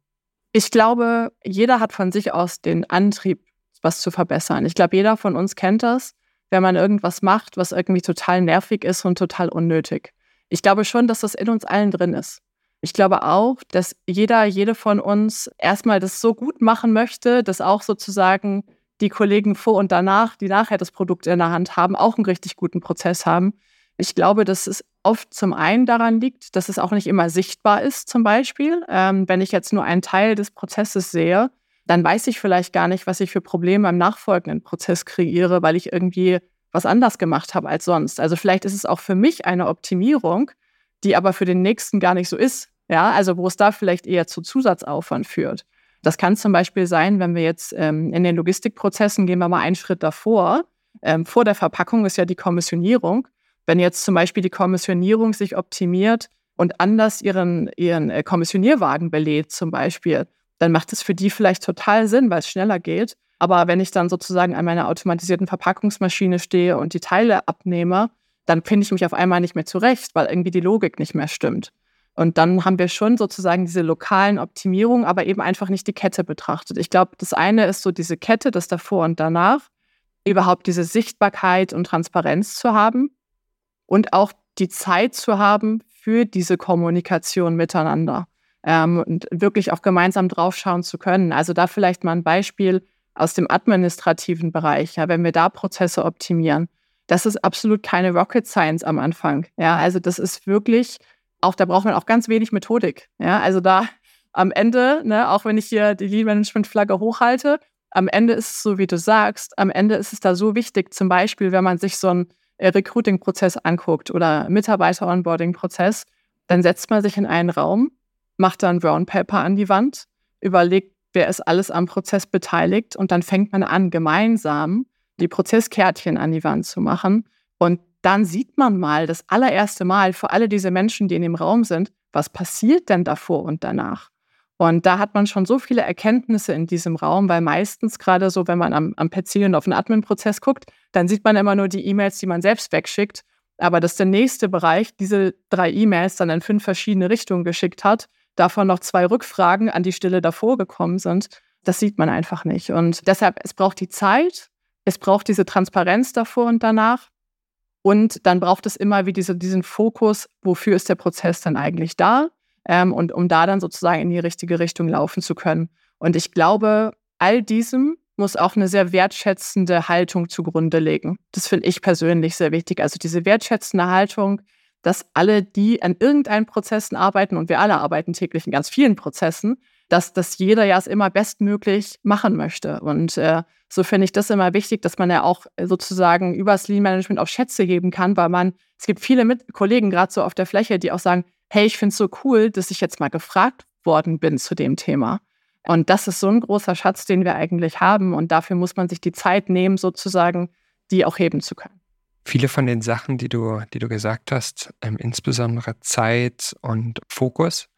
Ich glaube, jeder hat von sich aus den Antrieb, was zu verbessern. Ich glaube, jeder von uns kennt das, wenn man irgendwas macht, was irgendwie total nervig ist und total unnötig. Ich glaube schon, dass das in uns allen drin ist. Ich glaube auch, dass jeder, jede von uns erstmal das so gut machen möchte, dass auch sozusagen die Kollegen vor und danach, die nachher das Produkt in der Hand haben, auch einen richtig guten Prozess haben. Ich glaube, dass es oft zum einen daran liegt, dass es auch nicht immer sichtbar ist, zum Beispiel. Ähm, wenn ich jetzt nur einen Teil des Prozesses sehe, dann weiß ich vielleicht gar nicht, was ich für Probleme im nachfolgenden Prozess kreiere, weil ich irgendwie was anders gemacht habe als sonst. Also vielleicht ist es auch für mich eine Optimierung, die aber für den nächsten gar nicht so ist. Ja, also wo es da vielleicht eher zu Zusatzaufwand führt. Das kann zum Beispiel sein, wenn wir jetzt ähm, in den Logistikprozessen gehen wir mal einen Schritt davor. Ähm, vor der Verpackung ist ja die Kommissionierung. Wenn jetzt zum Beispiel die Kommissionierung sich optimiert und anders ihren, ihren äh, Kommissionierwagen belädt zum Beispiel, dann macht es für die vielleicht total Sinn, weil es schneller geht. Aber wenn ich dann sozusagen an meiner automatisierten Verpackungsmaschine stehe und die Teile abnehme, dann finde ich mich auf einmal nicht mehr zurecht, weil irgendwie die Logik nicht mehr stimmt. Und dann haben wir schon sozusagen diese lokalen Optimierungen, aber eben einfach nicht die Kette betrachtet. Ich glaube, das eine ist so diese Kette, das davor und danach, überhaupt diese Sichtbarkeit und Transparenz zu haben und auch die Zeit zu haben für diese Kommunikation miteinander ähm, und wirklich auch gemeinsam draufschauen zu können. Also da vielleicht mal ein Beispiel aus dem administrativen Bereich, ja, wenn wir da Prozesse optimieren. Das ist absolut keine Rocket Science am Anfang. Ja, also das ist wirklich, auch da braucht man auch ganz wenig Methodik. Ja, also da am Ende, ne, auch wenn ich hier die Lead Management Flagge hochhalte, am Ende ist es so, wie du sagst, am Ende ist es da so wichtig, zum Beispiel, wenn man sich so einen äh, Recruiting-Prozess anguckt oder Mitarbeiter-Onboarding-Prozess, dann setzt man sich in einen Raum, macht da ein Brown Paper an die Wand, überlegt, wer ist alles am Prozess beteiligt und dann fängt man an, gemeinsam die Prozesskärtchen an die Wand zu machen. Und dann sieht man mal das allererste Mal für alle diese Menschen, die in dem Raum sind, was passiert denn davor und danach? Und da hat man schon so viele Erkenntnisse in diesem Raum, weil meistens gerade so, wenn man am, am PC und auf den Admin-Prozess guckt, dann sieht man immer nur die E-Mails, die man selbst wegschickt. Aber dass der nächste Bereich diese drei E-Mails dann in fünf verschiedene Richtungen geschickt hat, davon noch zwei Rückfragen an die Stelle davor gekommen sind, das sieht man einfach nicht. Und deshalb, es braucht die Zeit, es braucht diese Transparenz davor und danach. Und dann braucht es immer wie diese, diesen Fokus, wofür ist der Prozess denn eigentlich da? Ähm, und um da dann sozusagen in die richtige Richtung laufen zu können. Und ich glaube, all diesem muss auch eine sehr wertschätzende Haltung zugrunde legen. Das finde ich persönlich sehr wichtig. Also diese wertschätzende Haltung, dass alle, die an irgendeinen Prozessen arbeiten, und wir alle arbeiten täglich in ganz vielen Prozessen, dass, dass jeder ja es immer bestmöglich machen möchte. Und äh, so finde ich das immer wichtig, dass man ja auch sozusagen übers Lean Management auch Schätze geben kann, weil man, es gibt viele mit Kollegen gerade so auf der Fläche, die auch sagen, hey, ich finde es so cool, dass ich jetzt mal gefragt worden bin zu dem Thema. Und das ist so ein großer Schatz, den wir eigentlich haben. Und dafür muss man sich die Zeit nehmen, sozusagen, die auch heben zu können. Viele von den Sachen, die du, die du gesagt hast, ähm, insbesondere Zeit und Fokus,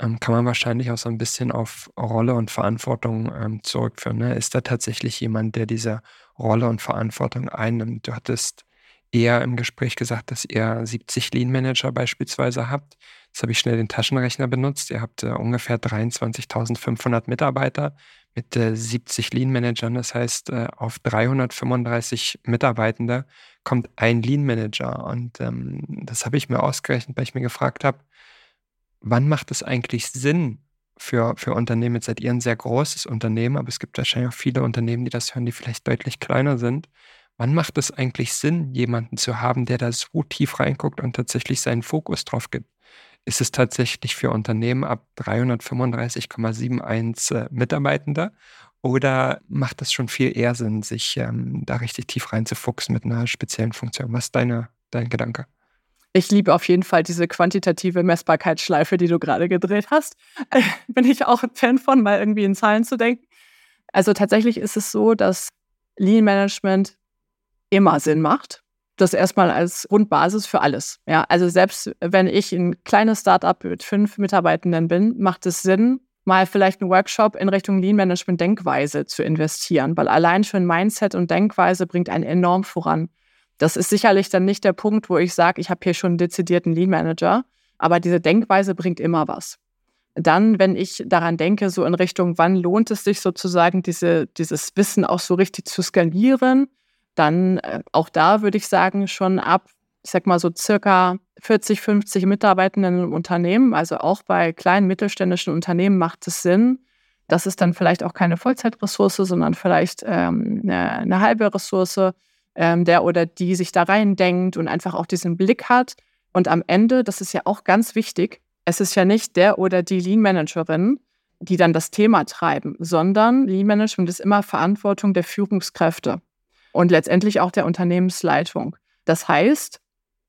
ähm, kann man wahrscheinlich auch so ein bisschen auf Rolle und Verantwortung ähm, zurückführen. Ne? Ist da tatsächlich jemand, der diese Rolle und Verantwortung einnimmt? Du hattest eher im Gespräch gesagt, dass ihr 70 Lean Manager beispielsweise habt. Jetzt habe ich schnell den Taschenrechner benutzt. Ihr habt äh, ungefähr 23.500 Mitarbeiter mit äh, 70 Lean Managern. Das heißt, äh, auf 335 Mitarbeitende kommt ein Lean Manager. Und ähm, das habe ich mir ausgerechnet, weil ich mir gefragt habe, wann macht es eigentlich Sinn für, für Unternehmen? Jetzt seid ihr ein sehr großes Unternehmen, aber es gibt wahrscheinlich auch viele Unternehmen, die das hören, die vielleicht deutlich kleiner sind. Wann macht es eigentlich Sinn, jemanden zu haben, der da so tief reinguckt und tatsächlich seinen Fokus drauf gibt? Ist es tatsächlich für Unternehmen ab 335,71 äh, Mitarbeitender? Oder macht es schon viel eher Sinn, sich ähm, da richtig tief reinzufuchsen mit einer speziellen Funktion? Was ist deine, dein Gedanke? Ich liebe auf jeden Fall diese quantitative Messbarkeitsschleife, die du gerade gedreht hast. Bin ich auch ein Fan von, mal irgendwie in Zahlen zu denken. Also tatsächlich ist es so, dass Lean Management immer Sinn macht. Das erstmal als Grundbasis für alles. Ja, also selbst wenn ich ein kleines Startup mit fünf Mitarbeitenden bin, macht es Sinn, mal vielleicht einen Workshop in Richtung Lean Management Denkweise zu investieren, weil allein schon Mindset und Denkweise bringt einen enorm voran. Das ist sicherlich dann nicht der Punkt, wo ich sage, ich habe hier schon einen dezidierten Lean Manager, aber diese Denkweise bringt immer was. Dann, wenn ich daran denke, so in Richtung, wann lohnt es sich sozusagen, diese, dieses Wissen auch so richtig zu skalieren, dann äh, auch da würde ich sagen, schon ab, ich sag mal so circa 40, 50 Mitarbeitenden im Unternehmen, also auch bei kleinen mittelständischen Unternehmen macht es Sinn. Das ist dann vielleicht auch keine Vollzeitressource, sondern vielleicht ähm, eine, eine, halbe Ressource, ähm, der oder die sich da reindenkt und einfach auch diesen Blick hat. Und am Ende, das ist ja auch ganz wichtig, es ist ja nicht der oder die Lean Managerin, die dann das Thema treiben, sondern Lean Management ist immer Verantwortung der Führungskräfte und letztendlich auch der Unternehmensleitung. Das heißt,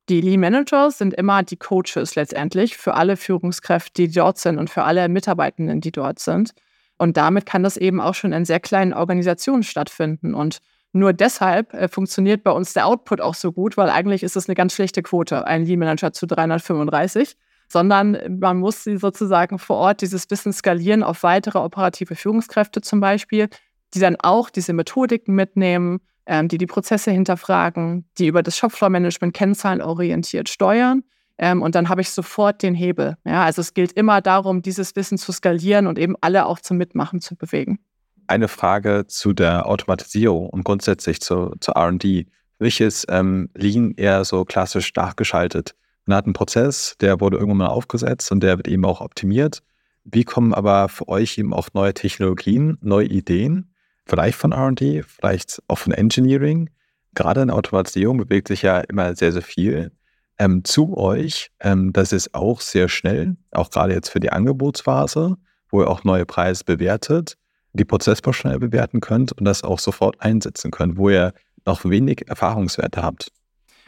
die Lean Manager sind immer die Coaches letztendlich für alle Führungskräfte, die dort sind und für alle Mitarbeitenden, die dort sind. Und damit kann das eben auch schon in sehr kleinen Organisationen stattfinden. Und nur deshalb äh, funktioniert bei uns der Output auch so gut, weil eigentlich ist es eine ganz schlechte Quote, ein Lean Manager zu 335, sondern man muss sie sozusagen vor Ort dieses Wissen skalieren auf weitere operative Führungskräfte zum Beispiel, die dann auch diese Methodiken mitnehmen, ähm, die die Prozesse hinterfragen, die über das Shopfloor-Management kennzahlenorientiert steuern. Ähm, und dann habe ich sofort den Hebel. Ja, also es gilt immer darum, dieses Wissen zu skalieren und eben alle auch zum Mitmachen zu bewegen eine Frage zu der Automatisierung und grundsätzlich zu, zu RD. Ist ähm, Lean eher so klassisch nachgeschaltet. Man hat einen Prozess, der wurde irgendwann mal aufgesetzt und der wird eben auch optimiert. Wie kommen aber für euch eben auch neue Technologien, neue Ideen, vielleicht von RD, vielleicht auch von Engineering? Gerade in Automatisierung bewegt sich ja immer sehr, sehr viel ähm, zu euch. Ähm, das ist auch sehr schnell, auch gerade jetzt für die Angebotsphase, wo ihr auch neue Preise bewertet die Prozessbausteine bewerten könnt und das auch sofort einsetzen könnt, wo ihr noch wenig Erfahrungswerte habt?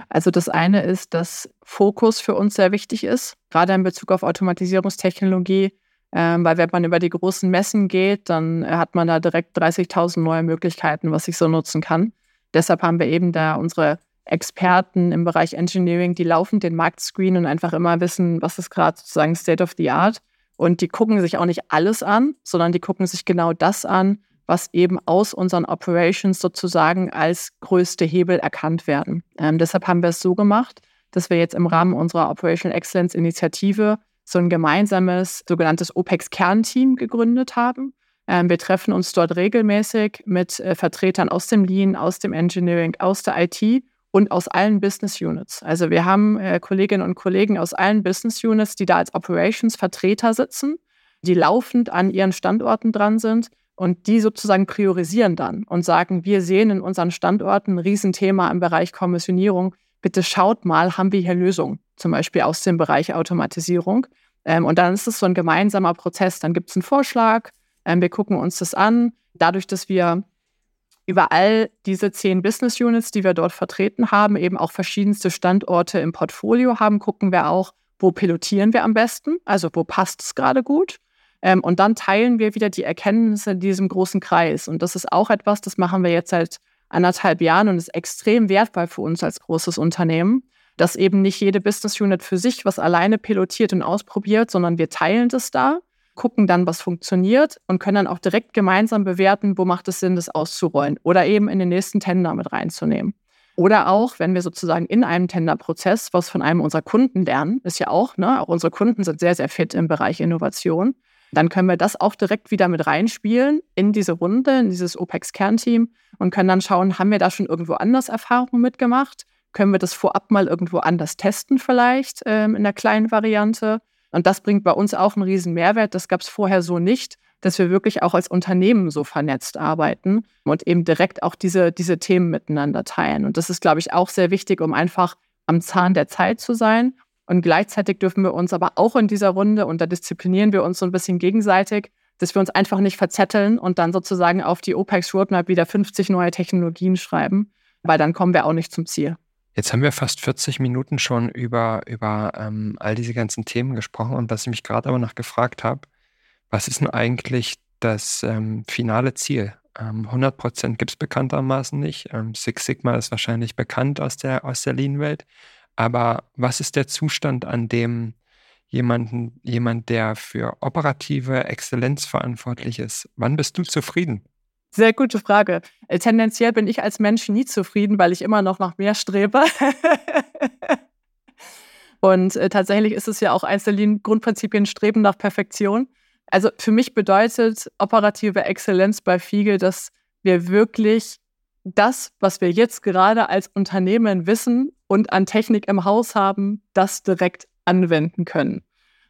Also das eine ist, dass Fokus für uns sehr wichtig ist, gerade in Bezug auf Automatisierungstechnologie, weil wenn man über die großen Messen geht, dann hat man da direkt 30.000 neue Möglichkeiten, was ich so nutzen kann. Deshalb haben wir eben da unsere Experten im Bereich Engineering, die laufend den Markt screenen und einfach immer wissen, was ist gerade sozusagen State of the Art. Und die gucken sich auch nicht alles an, sondern die gucken sich genau das an, was eben aus unseren Operations sozusagen als größte Hebel erkannt werden. Ähm, deshalb haben wir es so gemacht, dass wir jetzt im Rahmen unserer Operational Excellence Initiative so ein gemeinsames sogenanntes OPEX-Kernteam gegründet haben. Ähm, wir treffen uns dort regelmäßig mit äh, Vertretern aus dem Lean, aus dem Engineering, aus der IT und aus allen Business Units. Also wir haben äh, Kolleginnen und Kollegen aus allen Business Units, die da als Operations-Vertreter sitzen, die laufend an ihren Standorten dran sind und die sozusagen priorisieren dann und sagen, wir sehen in unseren Standorten ein Riesenthema im Bereich Kommissionierung. Bitte schaut mal, haben wir hier Lösungen, zum Beispiel aus dem Bereich Automatisierung. Ähm, und dann ist es so ein gemeinsamer Prozess. Dann gibt es einen Vorschlag, ähm, wir gucken uns das an. Dadurch, dass wir über all diese zehn Business Units, die wir dort vertreten haben, eben auch verschiedenste Standorte im Portfolio haben, gucken wir auch, wo pilotieren wir am besten, also wo passt es gerade gut. Ähm, und dann teilen wir wieder die Erkenntnisse in diesem großen Kreis. Und das ist auch etwas, das machen wir jetzt seit anderthalb Jahren und ist extrem wertvoll für uns als großes Unternehmen, dass eben nicht jede Business Unit für sich was alleine pilotiert und ausprobiert, sondern wir teilen das da gucken dann, was funktioniert und können dann auch direkt gemeinsam bewerten, wo macht es Sinn, das auszurollen oder eben in den nächsten Tender mit reinzunehmen. Oder auch, wenn wir sozusagen in einem Tenderprozess was von einem unserer Kunden lernen, ist ja auch, ne, auch unsere Kunden sind sehr, sehr fit im Bereich Innovation, dann können wir das auch direkt wieder mit reinspielen in diese Runde, in dieses OPEX-Kernteam und können dann schauen, haben wir da schon irgendwo anders Erfahrungen mitgemacht? Können wir das vorab mal irgendwo anders testen vielleicht ähm, in der kleinen Variante? Und das bringt bei uns auch einen riesen Mehrwert. Das gab es vorher so nicht, dass wir wirklich auch als Unternehmen so vernetzt arbeiten und eben direkt auch diese, diese Themen miteinander teilen. Und das ist, glaube ich, auch sehr wichtig, um einfach am Zahn der Zeit zu sein. Und gleichzeitig dürfen wir uns aber auch in dieser Runde, und da disziplinieren wir uns so ein bisschen gegenseitig, dass wir uns einfach nicht verzetteln und dann sozusagen auf die OPEX Roadmap wieder 50 neue Technologien schreiben, weil dann kommen wir auch nicht zum Ziel. Jetzt haben wir fast 40 Minuten schon über, über ähm, all diese ganzen Themen gesprochen und was ich mich gerade aber noch gefragt habe, was ist denn eigentlich das ähm, finale Ziel? Ähm, 100 Prozent gibt es bekanntermaßen nicht. Ähm, Six Sigma ist wahrscheinlich bekannt aus der, aus der Lean-Welt. Aber was ist der Zustand, an dem jemanden, jemand, der für operative Exzellenz verantwortlich ist, wann bist du zufrieden? Sehr gute Frage. Äh, tendenziell bin ich als Mensch nie zufrieden, weil ich immer noch nach mehr strebe. [LAUGHS] Und äh, tatsächlich ist es ja auch eins der Grundprinzipien, Streben nach Perfektion. Also für mich bedeutet operative Exzellenz bei Fiegel, dass wir wirklich das, was wir jetzt gerade als Unternehmen wissen und an Technik im Haus haben, das direkt anwenden können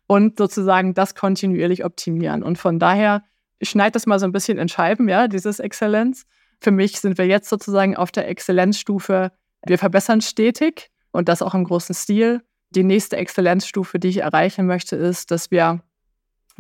und sozusagen das kontinuierlich optimieren. Und von daher ich schneide das mal so ein bisschen in Scheiben, ja, dieses Exzellenz. Für mich sind wir jetzt sozusagen auf der Exzellenzstufe, wir verbessern stetig und das auch im großen Stil. Die nächste Exzellenzstufe, die ich erreichen möchte, ist, dass wir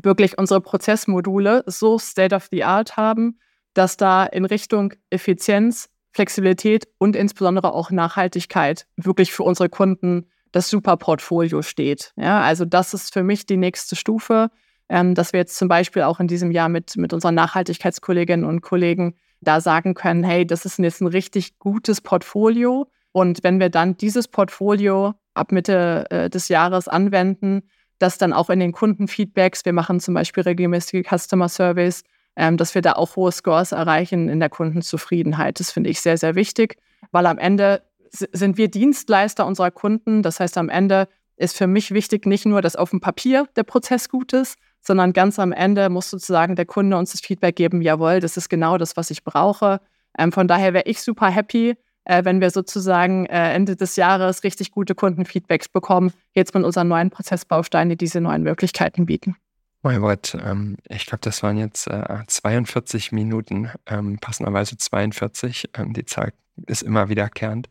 wirklich unsere Prozessmodule so state of the art haben, dass da in Richtung Effizienz, Flexibilität und insbesondere auch Nachhaltigkeit wirklich für unsere Kunden das super Portfolio steht. Ja, also das ist für mich die nächste Stufe. Ähm, dass wir jetzt zum Beispiel auch in diesem Jahr mit, mit unseren Nachhaltigkeitskolleginnen und Kollegen da sagen können, hey, das ist jetzt ein richtig gutes Portfolio. Und wenn wir dann dieses Portfolio ab Mitte äh, des Jahres anwenden, das dann auch in den Kundenfeedbacks, wir machen zum Beispiel regelmäßige Customer Surveys, ähm, dass wir da auch hohe Scores erreichen in der Kundenzufriedenheit. Das finde ich sehr, sehr wichtig, weil am Ende sind wir Dienstleister unserer Kunden. Das heißt, am Ende ist für mich wichtig, nicht nur, dass auf dem Papier der Prozess gut ist, sondern ganz am Ende muss sozusagen der Kunde uns das Feedback geben, jawohl, das ist genau das, was ich brauche. Ähm, von daher wäre ich super happy, äh, wenn wir sozusagen äh, Ende des Jahres richtig gute Kundenfeedbacks bekommen, jetzt mit unseren neuen Prozessbausteinen, die diese neuen Möglichkeiten bieten. Maybrit, ähm, ich glaube, das waren jetzt äh, 42 Minuten, ähm, passenderweise 42. Ähm, die Zahl ist immer wiederkehrend.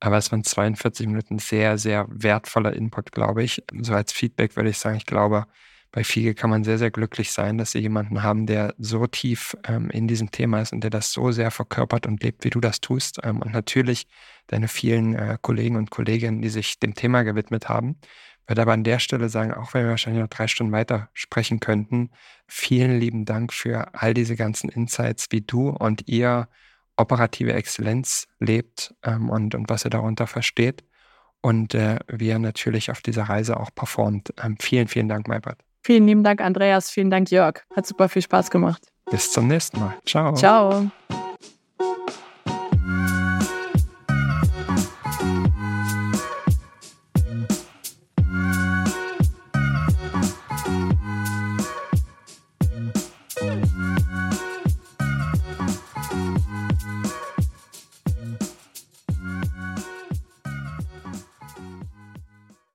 Aber es waren 42 Minuten sehr, sehr wertvoller Input, glaube ich. So als Feedback würde ich sagen, ich glaube, bei Fiege kann man sehr, sehr glücklich sein, dass sie jemanden haben, der so tief ähm, in diesem Thema ist und der das so sehr verkörpert und lebt, wie du das tust. Ähm, und natürlich deine vielen äh, Kollegen und Kolleginnen, die sich dem Thema gewidmet haben. Ich würde aber an der Stelle sagen, auch wenn wir wahrscheinlich noch drei Stunden weiter sprechen könnten, vielen lieben Dank für all diese ganzen Insights, wie du und ihr operative Exzellenz lebt ähm, und, und was ihr darunter versteht und äh, wie ihr natürlich auf dieser Reise auch performt. Ähm, vielen, vielen Dank, Maybrit. Vielen lieben Dank, Andreas. Vielen Dank, Jörg. Hat super viel Spaß gemacht. Bis zum nächsten Mal. Ciao. Ciao.